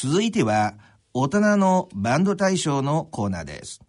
続いては、大人のバンド大賞のコーナーです。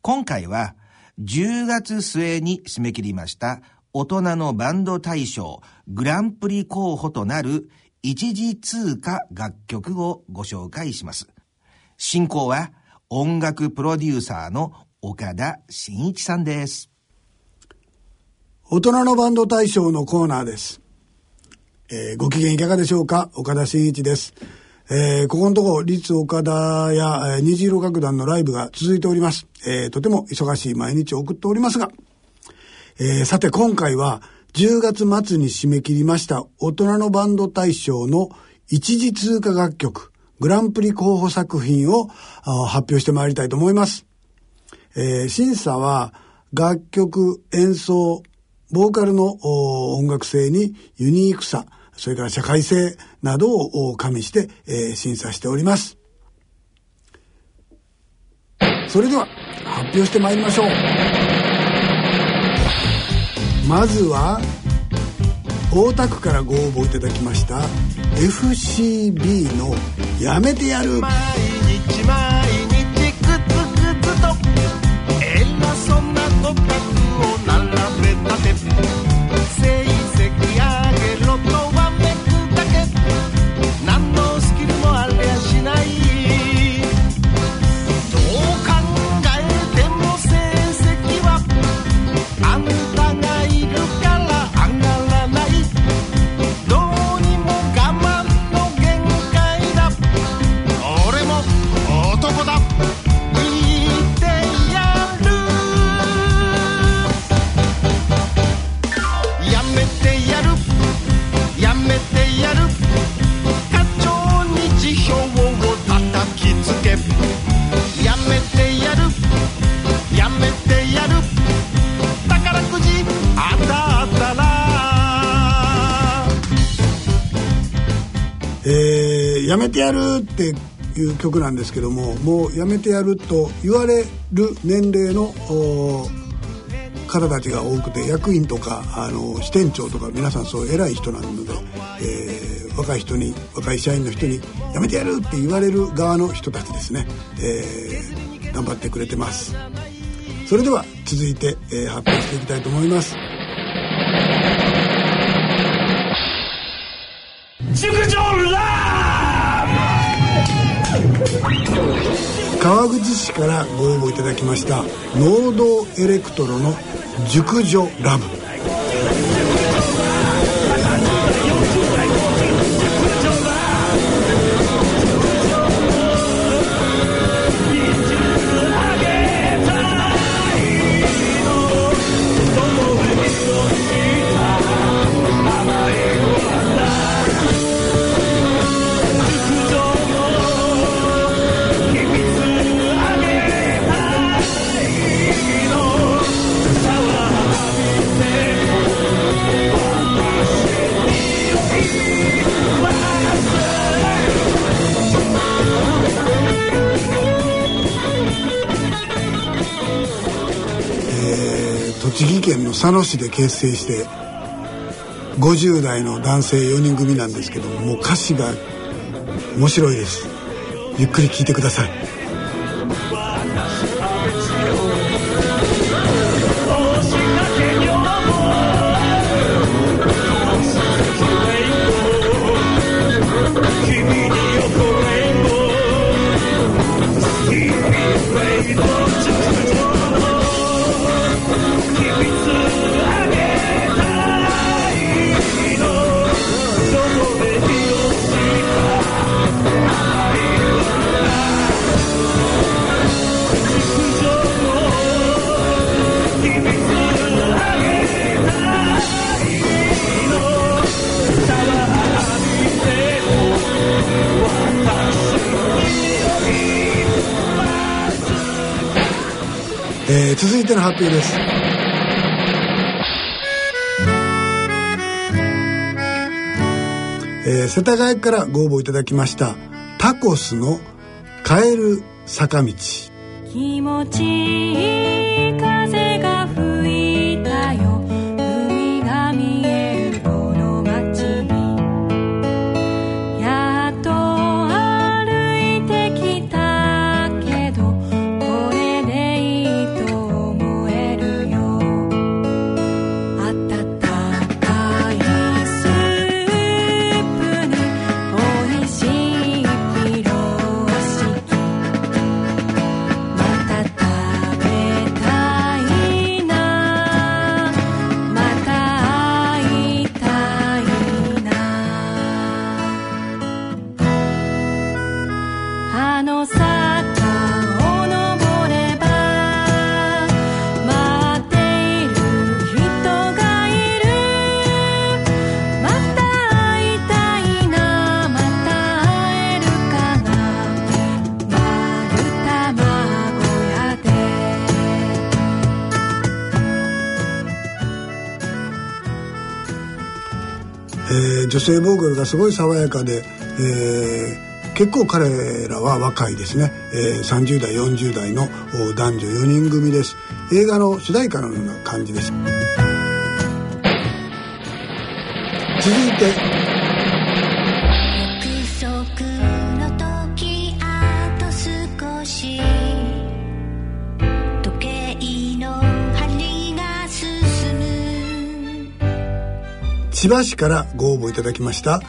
今回は、10月末に締め切りました大人のバンド大賞グランプリ候補となる一時通過楽曲をご紹介します。進行は音楽プロデューサーの岡田真一さんです。大人のバンド大賞のコーナーです。えー、ご機嫌いかがでしょうか？岡田真一です。えー、ここのところ、立岡田や、えー、虹色楽団のライブが続いております。えー、とても忙しい毎日を送っておりますが、えー、さて今回は10月末に締め切りました大人のバンド大賞の一時通過楽曲、グランプリ候補作品を発表してまいりたいと思います。えー、審査は楽曲、演奏、ボーカルの音楽性にユニークさ、それから社会性などを加味して、えー、審査しております。それでは発表してまいりましょう。まずは大田区からご応募いただきました FCB の「やめてやる」毎日毎日グツグツと偉そうなとかを並べたてえやめてやるっていう曲なんですけどももうやめてやると言われる年齢の方たちが多くて役員とかあの支店長とか皆さんそう偉い人なので、えー、若い人に若い社員の人に「やめてやる!」って言われる側の人たちですね、えー、頑張ってくれてますそれでは続いて、えー、発表していきたいと思います川口市からご応募いただきました農道エレクトロの熟女ラブ佐野市で結成して50代の男性4人組なんですけどもう歌詞が面白いです。ゆっくり聴いてください。えー、続いての発表です。えー、世田谷からご応募いただきましたタコスの「カエル坂道」気持ちいい風がー女性ボーカルがすごい爽やかで、えー結構彼らは若いですね、えー30代40代の男女4人組です。映画の主題歌のような感じです。続いて千葉市からご応募いただきました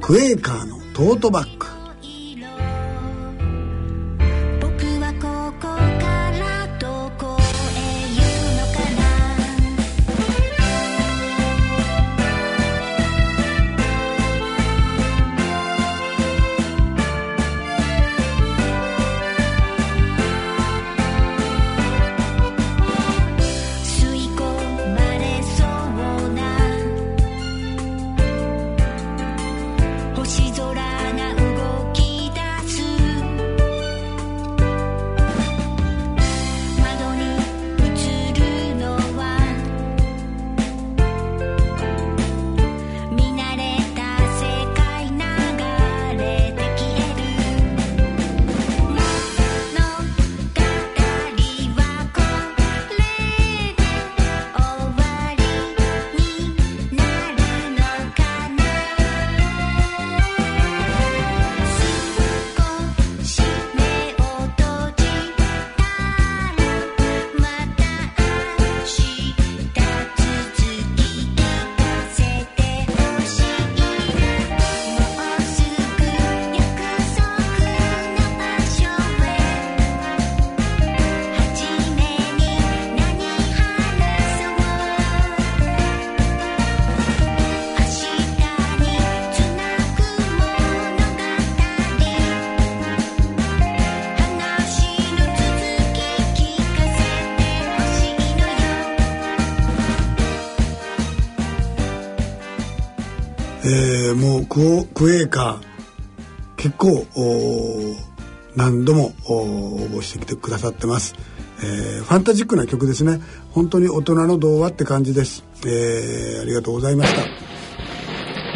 クエーカーのトートバッグえーもうクオクエーカー結構おー何度もお応募してきてくださってます、えーファンタジックな曲ですね。本当に大人の童話って感じです、えーありがとうございました。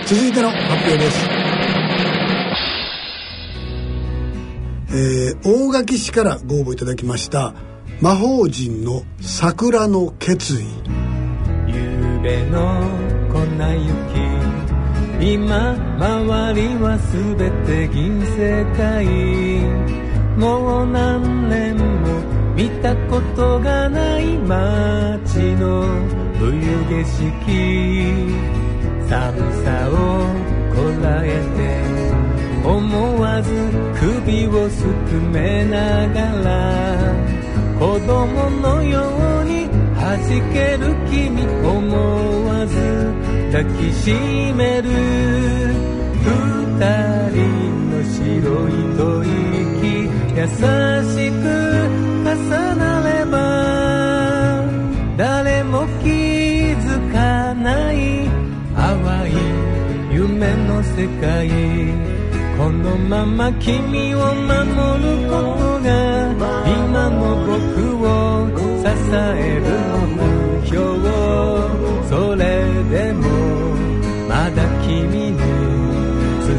続いての発表です。えー大垣市からご応募いただきました魔法陣の桜の決意。夕べの粉雪今周りは全て銀世界もう何年も見たことがない街の冬景色。寒さをこらえて思わず首をすくめながら子供のように弾ける君思わず抱きしめる。二人の白い吐息。優しく重なれば誰も気づかない淡い夢の世界。このまま君を守ることが今の僕を支える目標それでもまだ君に伝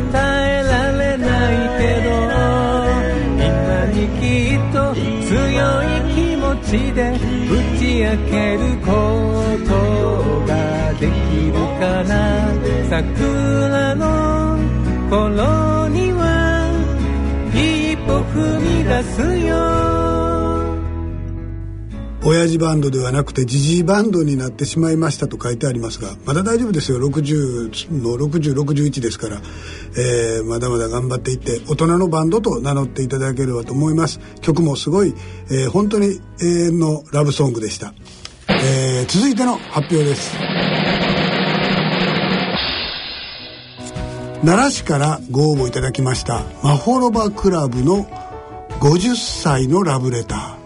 えられないけど今にきっと強い気持ちで打ち明けることができるかな。桜の頃には一歩踏み出すよ。親父バンドではなくてジジイバンドになってしまいましたと書いてありますがまだ大丈夫ですよ。60の6061ですから、えーまだまだ頑張っていって大人のバンドと名乗っていただければと思います。曲もすごい、えー本当に永遠のラブソングでした、えー続いての発表です。奈良市からご応募いただきましたマホロバクラブの50歳のラブレター。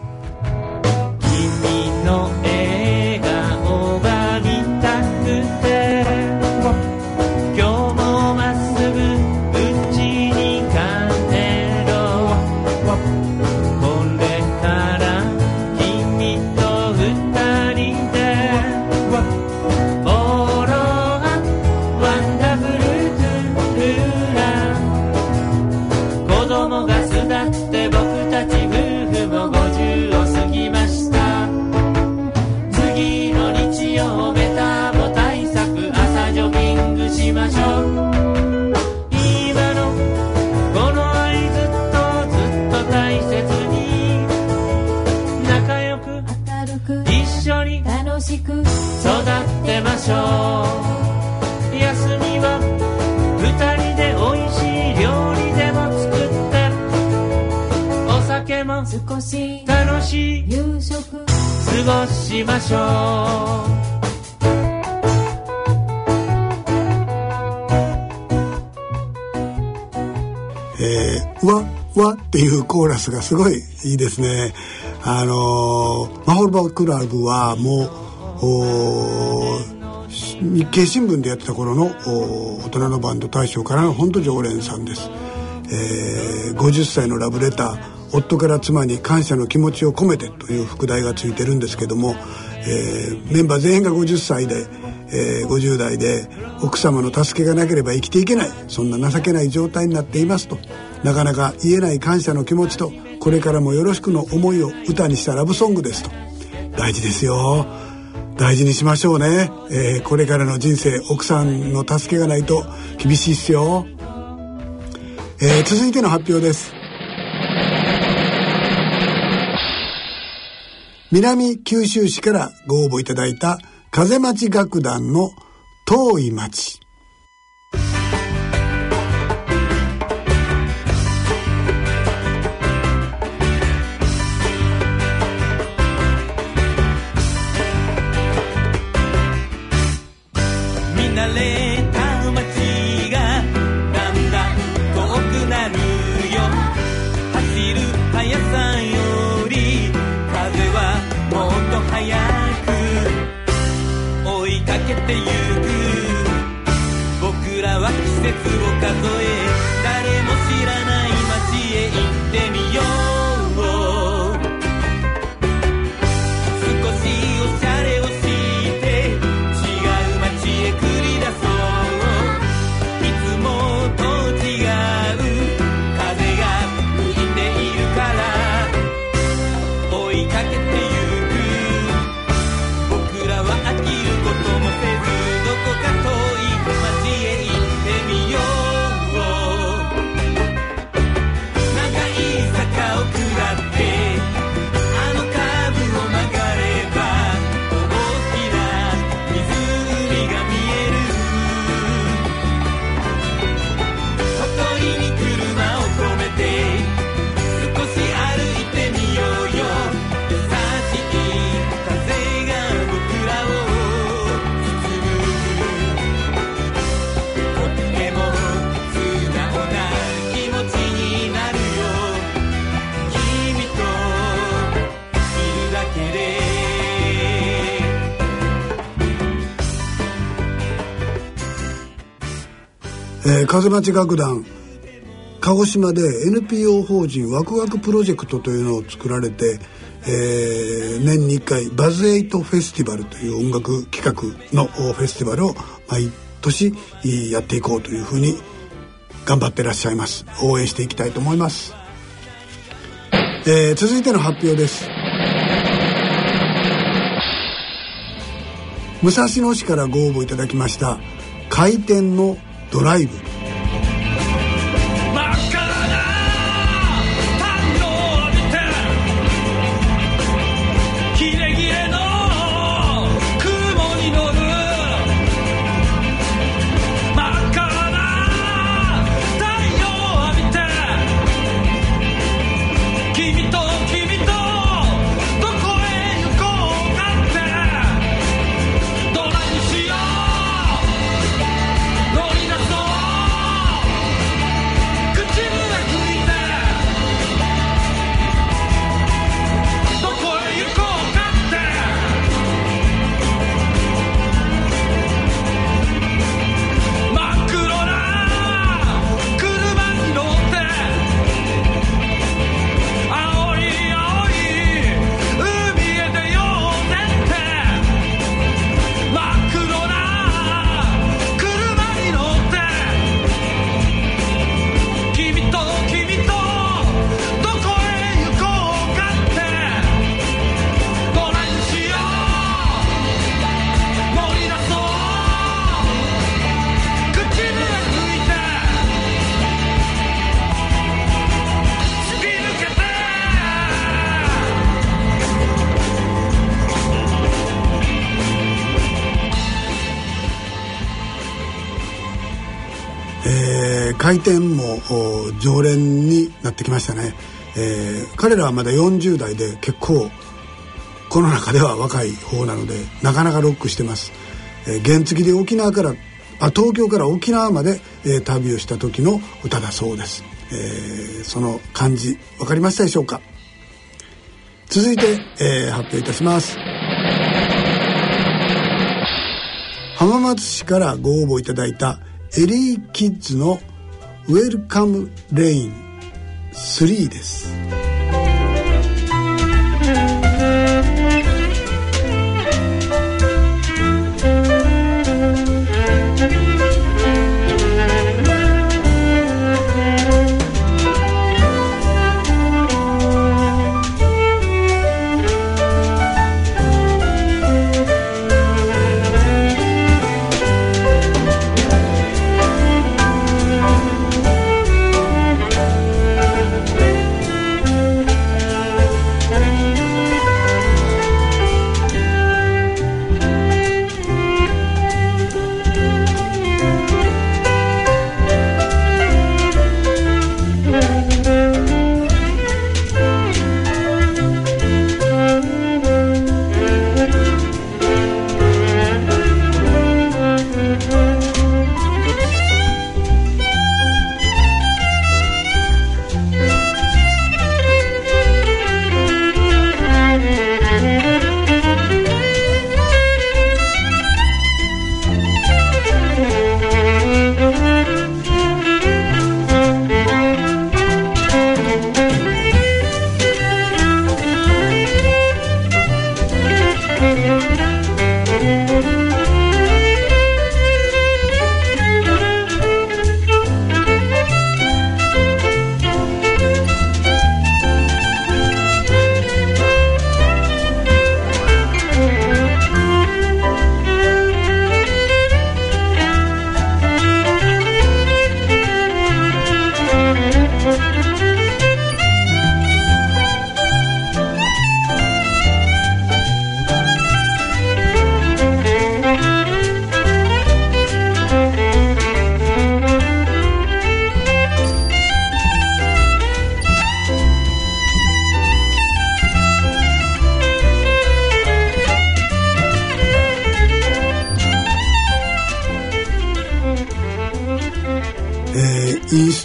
少し楽しい夕食過ごしましょうえー、わ、わっていうコーラスがすごいいいですね。あのーマホルバクラブはもう、日経新聞でやってた頃の大人のバンド大賞からの本当常連さんです。えー50歳のラブレター夫から妻に感謝の気持ちを込めてという副題がついてるんですけども、えーメンバー全員が50歳で、えー50代で奥様の助けがなければ生きていけないそんな情けない状態になっていますとなかなか言えない感謝の気持ちとこれからもよろしくの思いを歌にしたラブソングですと。大事ですよ。大事にしましょうね、えーこれからの人生奥さんの助けがないと厳しいっすよ、えー続いての発表です。南九州市からご応募いただいた風町楽団の遠い町。ー風町楽団鹿児島で NPO 法人ワクワクプロジェクトというのを作られて、えー年に1回バズエイトフェスティバルという音楽企画のフェスティバルを毎年やっていこうというふうに頑張ってらっしゃいます。応援していきたいと思います、えー続いての発表です。武蔵野市からご応募いただきました開店のドライブ。開店もお常連になってきましたね、えー彼らはまだ40代で結構この中では若い方なのでなかなかロックしてます、えー原付で沖縄からあ東京から沖縄まで、えー旅をした時の歌だそうです、えーその感じ分かりましたでしょうか？続いて、えー発表いたします。浜松市からご応募いただいたエリーキッズの「ウェルカムレイン3」です。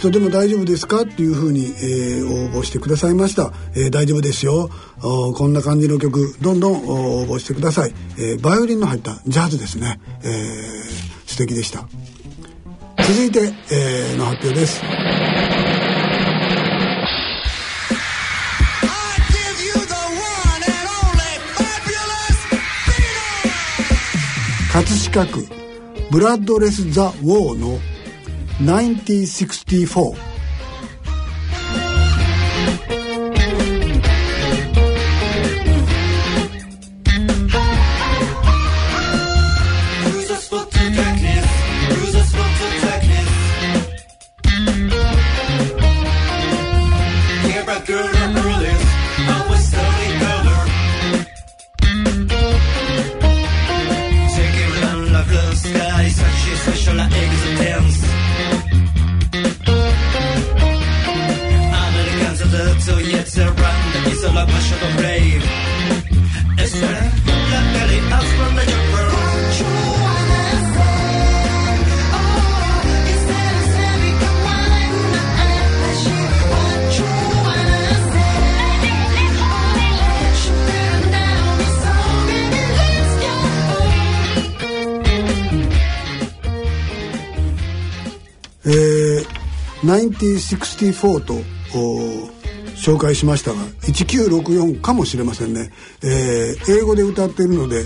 ーインストでも大丈夫ですか？っていうふうに、えー応募してくださいました、えー大丈夫ですよ。こんな感じの曲どんどん応募してください、えーバイオリンの入ったジャズですね、えー素敵でした。続いて、えーの発表です。葛飾区ブラッドレス・ザ・ウォーの1964 1964」と紹介しましたが1964かもしれませんね、えー英語で歌っているので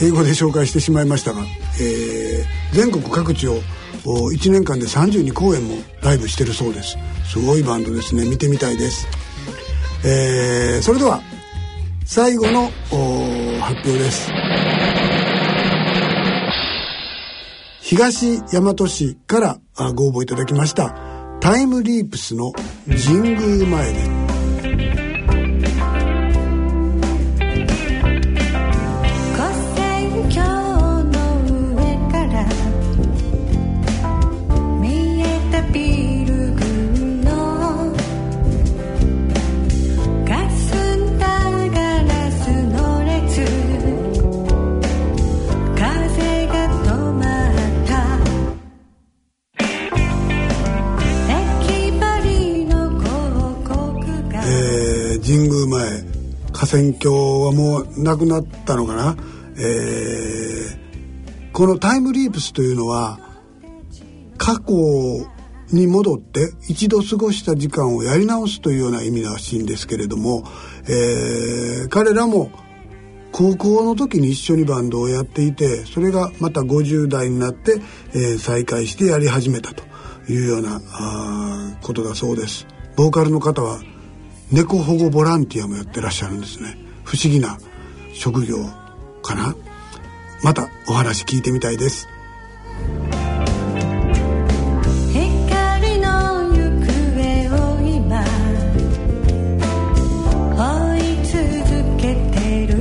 英語で紹介してしまいましたが、えー全国各地を1年間で32公演もライブしてるそうですすごいバンドですね見てみたいです、えーそれでは最後の発表です東大和市からご応募いただきましたタイムリープスの神宮前で。河川橋はもうなくなったのかな、えーこのタイムリープスというのは過去に戻って一度過ごした時間をやり直すというような意味らしいんですけれども、えー彼らも高校の時に一緒にバンドをやっていてそれがまた50代になって、えー再開してやり始めたというようなあことだそうです。ボーカルの方は猫保護ボランティアもやってらっしゃるんですね。不思議な職業かな。またお話聞いてみたいです。光の行方を今追い続けてる。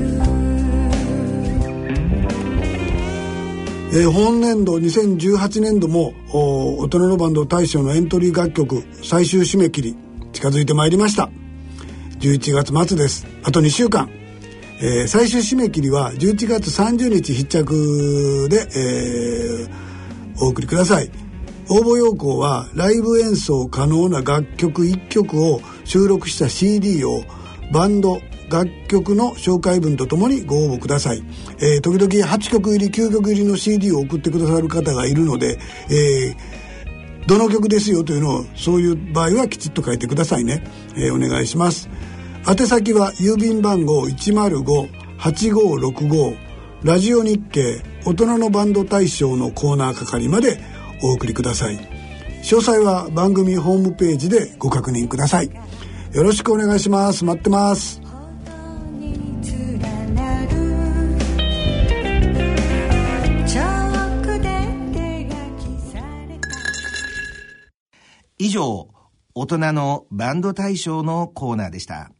えー本年度2018年度もお大人のバンド大賞のエントリー楽曲最終締め切り近づいてまいりました11月末です。あと2週間、えー最終締め切りは11月30日必着で、えーお送りください。応募要項はライブ演奏可能な楽曲1曲を収録した CD をバンド楽曲の紹介文とともにご応募ください、えー時々8曲入り9曲入りの CD を送ってくださる方がいるので、えーどの曲ですよというのをそういう場合はきちっと書いてくださいね、えーお願いします。宛先は郵便番号105-8565ラジオ日経大人のバンド大賞のコーナー係までお送りください。詳細は番組ホームページでご確認ください。よろしくお願いします。待ってます。以上、大人のバンド大賞のコーナーでした。